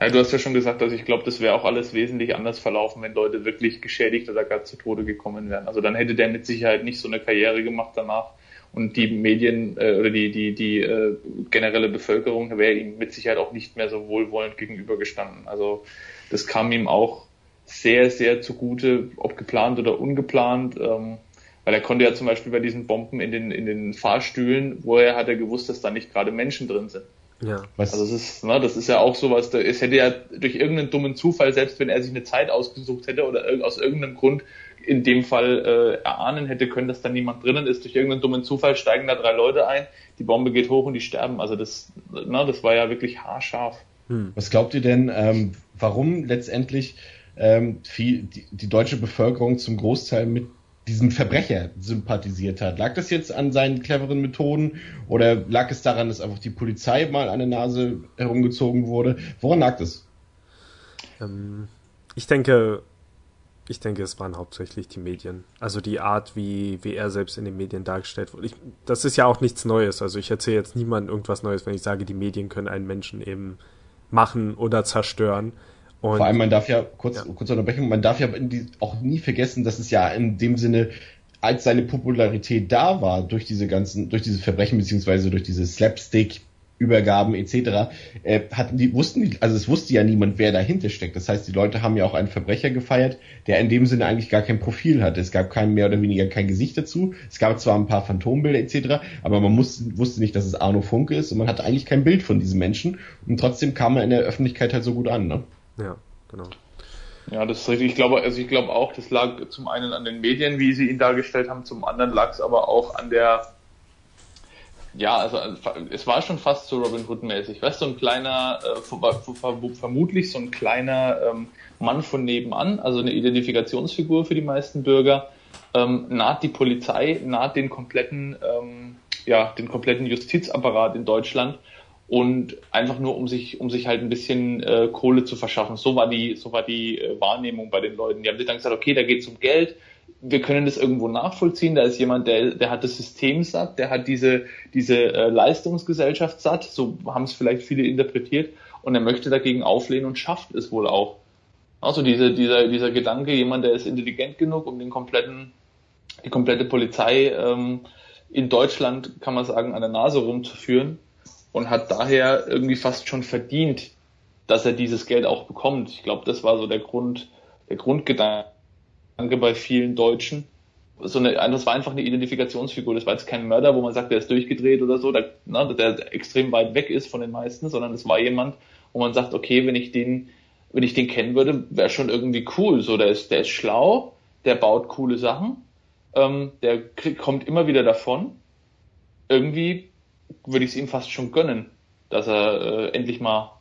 Ja, du hast ja schon gesagt, also ich glaube, das wäre auch alles wesentlich anders verlaufen, wenn Leute wirklich geschädigt oder gar zu Tode gekommen wären. Also dann hätte der mit Sicherheit nicht so eine Karriere gemacht danach und die Medien äh, oder die, die, die äh, generelle Bevölkerung wäre ihm mit Sicherheit auch nicht mehr so wohlwollend gegenübergestanden. Also das kam ihm auch sehr, sehr zugute, ob geplant oder ungeplant. Ähm, weil er konnte ja zum Beispiel bei diesen Bomben in den, in den Fahrstühlen, woher hat er gewusst, dass da nicht gerade Menschen drin sind. Ja. Was? Also das ist, ne, das ist ja auch sowas, da, es hätte ja durch irgendeinen dummen Zufall, selbst wenn er sich eine Zeit ausgesucht hätte oder aus irgendeinem Grund in dem Fall äh, erahnen hätte können, dass da niemand drinnen ist. Durch irgendeinen dummen Zufall steigen da drei Leute ein, die Bombe geht hoch und die sterben. Also das, na, das war ja wirklich haarscharf.
Hm. Was glaubt ihr denn, ähm, warum letztendlich ähm, viel, die, die deutsche Bevölkerung zum Großteil mit diesem Verbrecher sympathisiert hat. Lag das jetzt an seinen cleveren Methoden oder lag es daran, dass einfach die Polizei mal an der Nase herumgezogen wurde? Woran lag das?
Ähm, ich denke, ich denke, es waren hauptsächlich die Medien. Also die Art, wie, wie er selbst in den Medien dargestellt wurde. Ich, das ist ja auch nichts Neues. Also ich erzähle jetzt niemandem irgendwas Neues, wenn ich sage, die Medien können einen Menschen eben machen oder zerstören.
Und, Vor allem, man darf ja, kurz, ja. kurz Unterbrechung, man darf ja auch nie vergessen, dass es ja in dem Sinne, als seine Popularität da war, durch diese ganzen, durch diese Verbrechen, beziehungsweise durch diese Slapstick, Übergaben etc. Äh, hatten die wussten die, also es wusste ja niemand, wer dahinter steckt. Das heißt, die Leute haben ja auch einen Verbrecher gefeiert, der in dem Sinne eigentlich gar kein Profil hatte. Es gab kein mehr oder weniger kein Gesicht dazu. Es gab zwar ein paar Phantombilder etc., aber man musste, wusste nicht, dass es Arno Funke ist und man hatte eigentlich kein Bild von diesem Menschen und trotzdem kam er in der Öffentlichkeit halt so gut an. Ne?
Ja, genau.
Ja, das ist richtig. Ich glaube, also ich glaube auch, das lag zum einen an den Medien, wie sie ihn dargestellt haben, zum anderen lag es aber auch an der ja, also es war schon fast so Robin Hood-mäßig. Weißt du, so ein kleiner, äh, vermutlich so ein kleiner ähm, Mann von nebenan, also eine Identifikationsfigur für die meisten Bürger, ähm, naht die Polizei, naht den kompletten, ähm, ja, den kompletten Justizapparat in Deutschland und einfach nur um sich, um sich halt ein bisschen äh, Kohle zu verschaffen. So war die, so war die äh, Wahrnehmung bei den Leuten. Die haben sich dann gesagt, okay, da geht es um Geld, wir können das irgendwo nachvollziehen. Da ist jemand, der, der hat das System satt, der hat diese, diese äh, Leistungsgesellschaft satt, so haben es vielleicht viele interpretiert, und er möchte dagegen auflehnen und schafft es wohl auch. Also diese, dieser, dieser Gedanke, jemand, der ist intelligent genug, um den kompletten, die komplette Polizei ähm, in Deutschland, kann man sagen, an der Nase rumzuführen und hat daher irgendwie fast schon verdient, dass er dieses Geld auch bekommt. Ich glaube, das war so der Grund, der Grundgedanke Danke bei vielen Deutschen. So eine, das war einfach eine Identifikationsfigur. Das war jetzt kein Mörder, wo man sagt, der ist durchgedreht oder so, der, ne, der extrem weit weg ist von den meisten, sondern es war jemand, wo man sagt, okay, wenn ich den, wenn ich den kennen würde, wäre schon irgendwie cool. So, der ist, der ist schlau, der baut coole Sachen, ähm, der krieg, kommt immer wieder davon. Irgendwie würde ich es ihm fast schon gönnen, dass er äh, endlich mal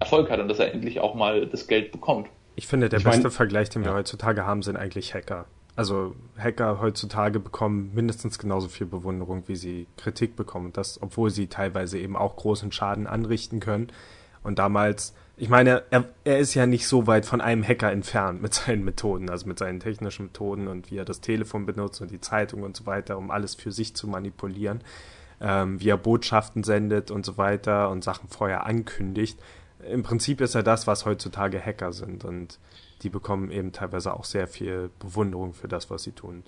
Erfolg hat und dass er endlich auch mal das Geld bekommt.
Ich finde, der ich beste mein, Vergleich, den wir ja. heutzutage haben, sind eigentlich Hacker. Also Hacker heutzutage bekommen mindestens genauso viel Bewunderung, wie sie Kritik bekommen. Das, obwohl sie teilweise eben auch großen Schaden anrichten können. Und damals, ich meine, er, er ist ja nicht so weit von einem Hacker entfernt mit seinen Methoden, also mit seinen technischen Methoden und wie er das Telefon benutzt und die Zeitung und so weiter, um alles für sich zu manipulieren, ähm, wie er Botschaften sendet und so weiter und Sachen vorher ankündigt. Im Prinzip ist er das, was heutzutage Hacker sind und die bekommen eben teilweise auch sehr viel Bewunderung für das, was sie tun.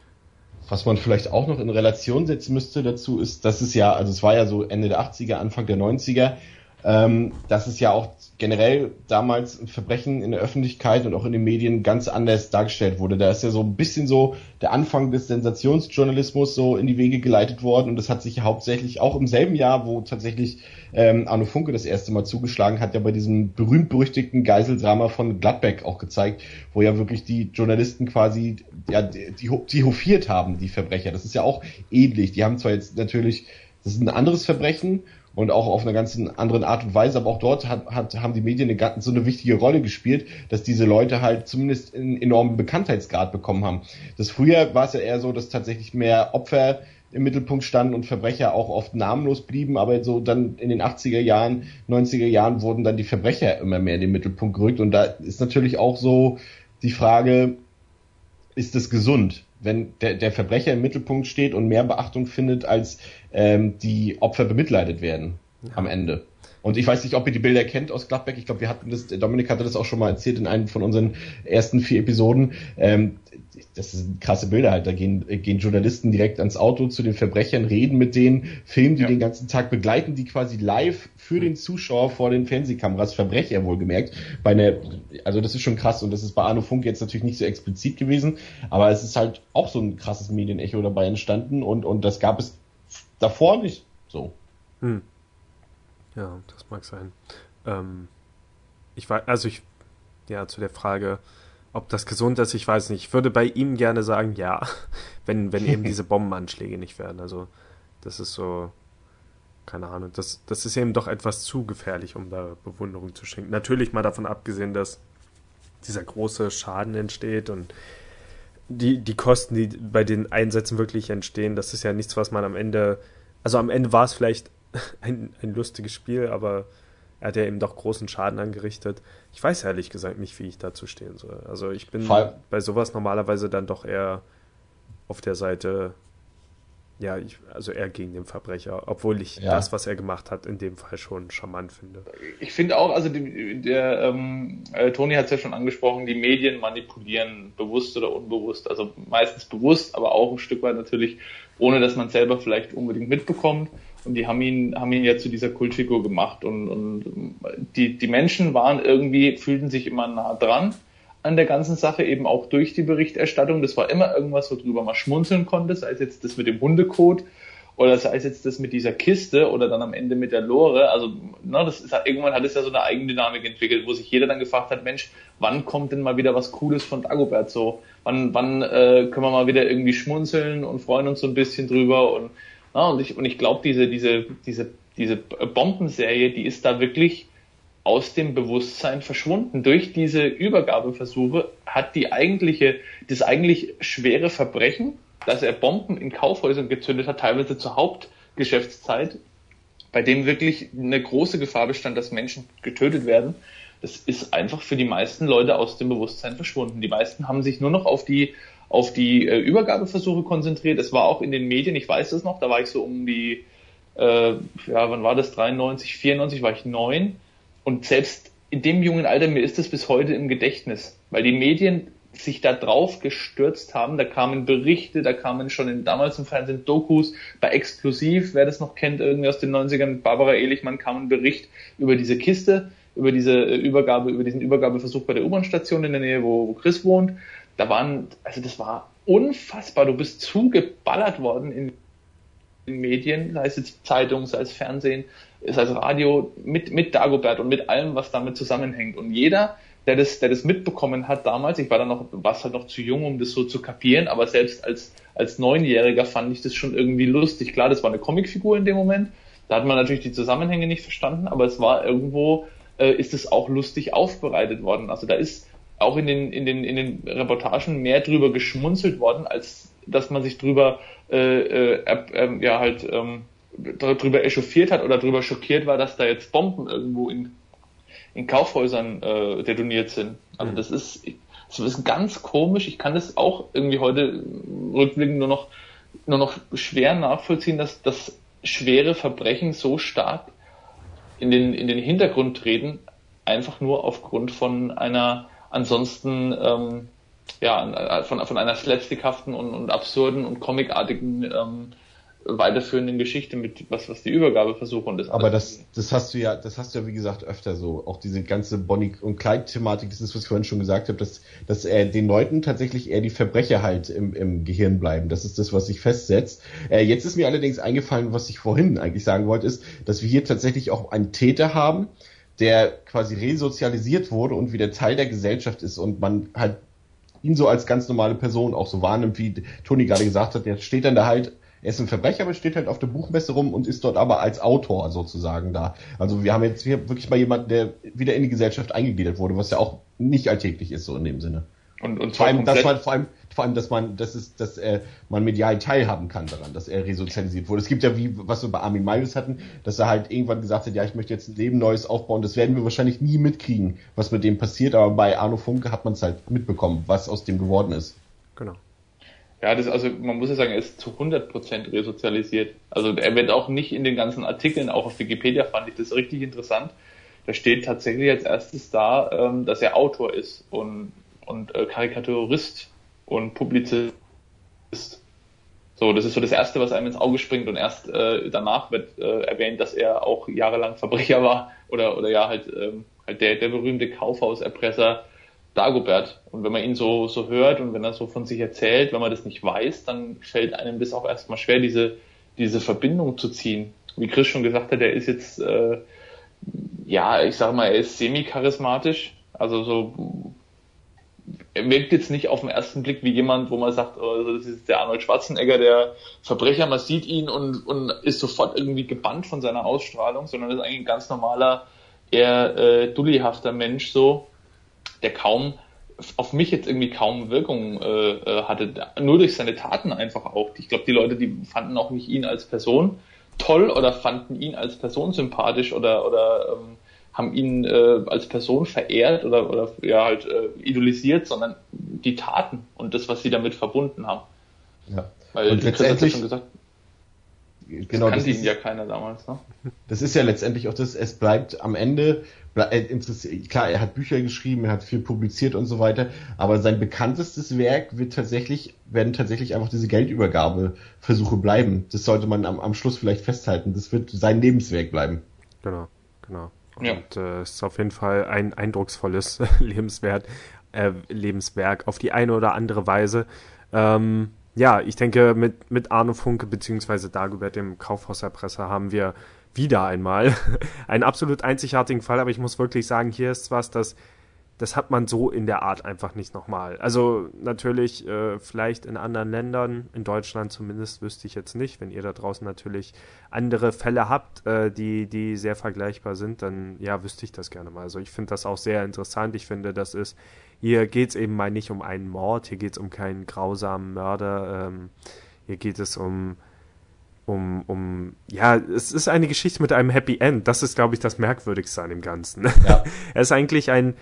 Was man vielleicht auch noch in Relation setzen müsste dazu ist, dass es ja, also es war ja so Ende der 80er, Anfang der 90er, ähm, dass es ja auch generell damals ein Verbrechen in der Öffentlichkeit und auch in den Medien ganz anders dargestellt wurde. Da ist ja so ein bisschen so der Anfang des Sensationsjournalismus so in die Wege geleitet worden und das hat sich hauptsächlich auch im selben Jahr, wo tatsächlich ähm, Arno Funke das erste Mal zugeschlagen hat, ja bei diesem berühmt-berüchtigten Geiseldrama von Gladbeck auch gezeigt, wo ja wirklich die Journalisten quasi ja, die, die, die hofiert haben, die Verbrecher. Das ist ja auch ähnlich. Die haben zwar jetzt natürlich, das ist ein anderes Verbrechen und auch auf einer ganz anderen Art und Weise. Aber auch dort hat, hat, haben die Medien eine, so eine wichtige Rolle gespielt, dass diese Leute halt zumindest einen enormen Bekanntheitsgrad bekommen haben. Das früher war es ja eher so, dass tatsächlich mehr Opfer im Mittelpunkt standen und Verbrecher auch oft namenlos blieben, aber so dann in den 80er Jahren, 90er Jahren wurden dann die Verbrecher immer mehr in den Mittelpunkt gerückt und da ist natürlich auch so die Frage, ist das gesund? Wenn der, der Verbrecher im Mittelpunkt steht und mehr Beachtung findet, als ähm, die Opfer bemitleidet werden ja. am Ende. Und ich weiß nicht, ob ihr die Bilder kennt aus Gladbeck. Ich glaube, wir hatten das, Dominik hatte das auch schon mal erzählt in einem von unseren ersten vier Episoden. Ähm, das sind krasse Bilder halt. Da gehen, gehen Journalisten direkt ans Auto zu den Verbrechern, reden mit denen, filmen die ja. den ganzen Tag, begleiten die quasi live für den Zuschauer vor den Fernsehkameras, Verbrecher wohlgemerkt. Bei einer, also das ist schon krass und das ist bei Arno Funk jetzt natürlich nicht so explizit gewesen, aber es ist halt auch so ein krasses Medienecho dabei entstanden und, und das gab es davor nicht so. Hm.
Ja, das mag sein. Ähm, ich war, also ich, ja, zu der Frage, ob das gesund ist, ich weiß nicht. Ich würde bei ihm gerne sagen, ja, wenn, wenn eben diese Bombenanschläge nicht werden. Also, das ist so, keine Ahnung, das, das ist eben doch etwas zu gefährlich, um da Bewunderung zu schenken. Natürlich mal davon abgesehen, dass dieser große Schaden entsteht und die, die Kosten, die bei den Einsätzen wirklich entstehen, das ist ja nichts, was man am Ende, also am Ende war es vielleicht ein, ein lustiges Spiel, aber er hat ja eben doch großen Schaden angerichtet. Ich weiß ehrlich gesagt nicht, wie ich dazu stehen soll. Also ich bin Fall. bei sowas normalerweise dann doch eher auf der Seite, ja, ich, also eher gegen den Verbrecher, obwohl ich ja. das, was er gemacht hat, in dem Fall schon charmant finde.
Ich finde auch, also die, der ähm, äh, Toni hat es ja schon angesprochen, die Medien manipulieren bewusst oder unbewusst, also meistens bewusst, aber auch ein Stück weit natürlich, ohne dass man selber vielleicht unbedingt mitbekommt. Und die haben ihn, haben ihn ja zu dieser Kultfigur gemacht. Und, und die, die Menschen waren irgendwie, fühlten sich immer nah dran an der ganzen Sache, eben auch durch die Berichterstattung. Das war immer irgendwas, worüber man schmunzeln konnte, sei es jetzt das mit dem Hundekot oder sei es jetzt das mit dieser Kiste oder dann am Ende mit der Lore. Also, na, das ist, irgendwann hat es ja so eine Eigendynamik entwickelt, wo sich jeder dann gefragt hat, Mensch, wann kommt denn mal wieder was Cooles von Dagobert so? Wann, wann äh, können wir mal wieder irgendwie schmunzeln und freuen uns so ein bisschen drüber und ja, und ich, und ich glaube, diese, diese, diese, diese Bombenserie, die ist da wirklich aus dem Bewusstsein verschwunden. Durch diese Übergabeversuche hat die eigentliche, das eigentlich schwere Verbrechen, dass er Bomben in Kaufhäusern gezündet hat, teilweise zur Hauptgeschäftszeit, bei dem wirklich eine große Gefahr bestand, dass Menschen getötet werden, das ist einfach für die meisten Leute aus dem Bewusstsein verschwunden. Die meisten haben sich nur noch auf die auf die äh, Übergabeversuche konzentriert. Es war auch in den Medien, ich weiß es noch, da war ich so um die, äh, ja, wann war das? 93, 94 war ich neun. Und selbst in dem jungen Alter, mir ist das bis heute im Gedächtnis, weil die Medien sich da drauf gestürzt haben. Da kamen Berichte, da kamen schon in, damals im Fernsehen Dokus, bei Exklusiv, wer das noch kennt, irgendwie aus den 90ern, mit Barbara Ehlichmann kam ein Bericht über diese Kiste, über diese äh, Übergabe, über diesen Übergabeversuch bei der U-Bahn-Station in der Nähe, wo, wo Chris wohnt da waren, also das war unfassbar. Du bist zugeballert worden in den Medien, sei es jetzt Zeitung, sei es Fernsehen, sei es Radio, mit, mit Dagobert und mit allem, was damit zusammenhängt. Und jeder, der das, der das mitbekommen hat damals, ich war dann noch, war halt noch zu jung, um das so zu kapieren, aber selbst als, als Neunjähriger fand ich das schon irgendwie lustig. Klar, das war eine Comicfigur in dem Moment. Da hat man natürlich die Zusammenhänge nicht verstanden, aber es war irgendwo, äh, ist es auch lustig aufbereitet worden. Also da ist auch in den, in den, in den Reportagen mehr drüber geschmunzelt worden, als dass man sich drüber, äh, äh, äh, ja, halt, ähm, drüber echauffiert hat oder drüber schockiert war, dass da jetzt Bomben irgendwo in, in Kaufhäusern äh, detoniert sind. Also mhm. das ist, das ist ganz komisch. Ich kann das auch irgendwie heute rückblickend nur noch, nur noch schwer nachvollziehen, dass das schwere Verbrechen so stark in den, in den Hintergrund treten, einfach nur aufgrund von einer ansonsten ähm, ja, von, von einer slapstickhaften und, und absurden und comicartigen ähm, weiterführenden Geschichte mit was was die Übergabeversuche und
das aber das das hast du ja das hast du ja wie gesagt öfter so. Auch diese ganze Bonnie und Clyde Thematik das ist was ich vorhin schon gesagt habe dass dass er den Leuten tatsächlich eher die Verbrecher halt im, im Gehirn bleiben. Das ist das was sich festsetzt. Äh, jetzt ist mir allerdings eingefallen was ich vorhin eigentlich sagen wollte ist dass wir hier tatsächlich auch einen Täter haben der quasi resozialisiert wurde und wieder Teil der Gesellschaft ist und man halt ihn so als ganz normale Person auch so wahrnimmt, wie Toni gerade gesagt hat, der steht dann da halt, er ist ein Verbrecher, aber steht halt auf der Buchmesse rum und ist dort aber als Autor sozusagen da. Also wir haben jetzt hier wirklich mal jemanden, der wieder in die Gesellschaft eingegliedert wurde, was ja auch nicht alltäglich ist, so in dem Sinne. Und, und vor allem, dass man, vor allem, vor allem, dass man, das ist, dass äh, man medial teilhaben kann daran, dass er resozialisiert wurde. Es gibt ja wie, was wir bei Armin Maius hatten, dass er halt irgendwann gesagt hat, ja, ich möchte jetzt ein Leben Neues aufbauen. Das werden wir wahrscheinlich nie mitkriegen, was mit dem passiert. Aber bei Arno Funke hat man es halt mitbekommen, was aus dem geworden ist.
Genau. Ja, das, also man muss ja sagen, er ist zu 100% resozialisiert. Also er wird auch nicht in den ganzen Artikeln, auch auf Wikipedia fand ich das richtig interessant. Da steht tatsächlich als erstes da, ähm, dass er Autor ist und und äh, Karikaturist und Publizist. So, das ist so das Erste, was einem ins Auge springt und erst äh, danach wird äh, erwähnt, dass er auch jahrelang Verbrecher war oder oder ja halt ähm, halt der der berühmte Kaufhauserpresser Dagobert. Und wenn man ihn so so hört und wenn er so von sich erzählt, wenn man das nicht weiß, dann fällt einem das auch erstmal schwer, diese diese Verbindung zu ziehen. Wie Chris schon gesagt hat, er ist jetzt äh, ja, ich sag mal, er ist semi-charismatisch, also so er wirkt jetzt nicht auf den ersten Blick wie jemand, wo man sagt, oh, das ist der Arnold Schwarzenegger, der Verbrecher, man sieht ihn und, und ist sofort irgendwie gebannt von seiner Ausstrahlung, sondern ist eigentlich ein ganz normaler, eher äh, dullihafter Mensch so, der kaum auf mich jetzt irgendwie kaum Wirkung äh, äh hatte, nur durch seine Taten einfach auch. Ich glaube, die Leute, die fanden auch nicht ihn als Person toll oder fanden ihn als Person sympathisch oder oder ähm, haben ihn äh, als Person verehrt oder, oder ja halt äh, idolisiert, sondern die Taten und das, was sie damit verbunden haben.
Ja. Weil und letztendlich, ja schon gesagt,
genau, das kannte ihn ja keiner damals. Ne?
Das ist ja letztendlich auch das, es bleibt am Ende, äh, klar, er hat Bücher geschrieben, er hat viel publiziert und so weiter, aber sein bekanntestes Werk wird tatsächlich, werden tatsächlich einfach diese Geldübergabeversuche bleiben. Das sollte man am, am Schluss vielleicht festhalten. Das wird sein Lebenswerk bleiben.
Genau, genau. Und ja. äh, ist auf jeden Fall ein eindrucksvolles Lebenswert, äh, Lebenswerk auf die eine oder andere Weise. Ähm, ja, ich denke, mit, mit Arno Funke beziehungsweise Dagobert, dem Kaufhauserpresser, haben wir wieder einmal einen absolut einzigartigen Fall, aber ich muss wirklich sagen, hier ist was, das das hat man so in der Art einfach nicht nochmal. Also natürlich äh, vielleicht in anderen Ländern, in Deutschland zumindest wüsste ich jetzt nicht. Wenn ihr da draußen natürlich andere Fälle habt, äh, die, die sehr vergleichbar sind, dann ja, wüsste ich das gerne mal. Also ich finde das auch sehr interessant. Ich finde, das ist, hier geht es eben mal nicht um einen Mord, hier geht es um keinen grausamen Mörder, ähm, hier geht es um um, um, ja, es ist eine Geschichte mit einem Happy End. Das ist, glaube ich, das Merkwürdigste an dem Ganzen. Ja. er ist eigentlich ein,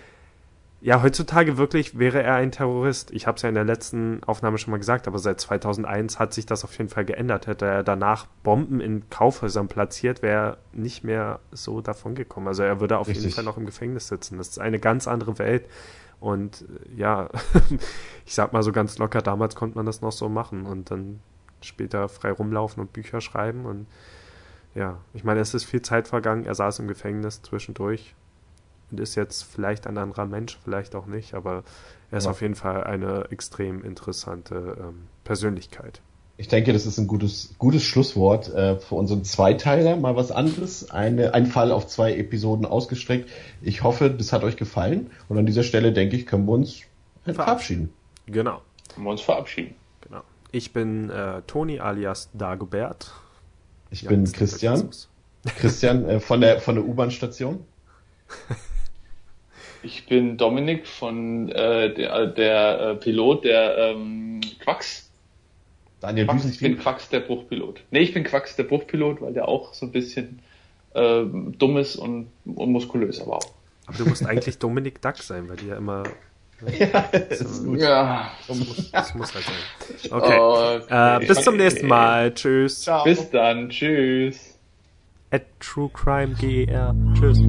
ja, heutzutage wirklich wäre er ein Terrorist. Ich habe es ja in der letzten Aufnahme schon mal gesagt, aber seit 2001 hat sich das auf jeden Fall geändert. Hätte er danach Bomben in Kaufhäusern platziert, wäre er nicht mehr so davon gekommen. Also er würde auf Richtig. jeden Fall noch im Gefängnis sitzen. Das ist eine ganz andere Welt. Und äh, ja, ich sag mal so ganz locker, damals konnte man das noch so machen und dann später frei rumlaufen und Bücher schreiben. Und ja, ich meine, es ist viel Zeit vergangen. Er saß im Gefängnis zwischendurch und ist jetzt vielleicht ein anderer Mensch, vielleicht auch nicht, aber er ist ja. auf jeden Fall eine extrem interessante ähm, Persönlichkeit.
Ich denke, das ist ein gutes, gutes Schlusswort äh, für unseren Zweiteiler. Mal was anderes. Eine, ein Fall auf zwei Episoden ausgestreckt. Ich hoffe, das hat euch gefallen. Und an dieser Stelle, denke ich, können wir uns verabschieden.
Genau.
Können wir uns verabschieden.
Genau. Ich bin äh, Toni alias Dagobert.
Ich ja, bin Christian. Christian äh, von der, von der U-Bahn-Station.
Ich bin Dominik von äh, der, der äh, Pilot der ähm, Quax.
Daniel
Quax ich bin Quax der Bruchpilot. Nee, ich bin Quax der Bruchpilot, weil der auch so ein bisschen äh, dumm ist und, und muskulös, aber auch.
Aber du musst eigentlich Dominik Duck sein, weil die ja immer.
Ja, das ist gut.
Ja.
das, muss, das muss halt sein. Okay.
Okay.
Äh, bis zum nächsten Mal. Tschüss.
Ciao.
Bis dann. Tschüss.
At True Crime GER. Tschüss.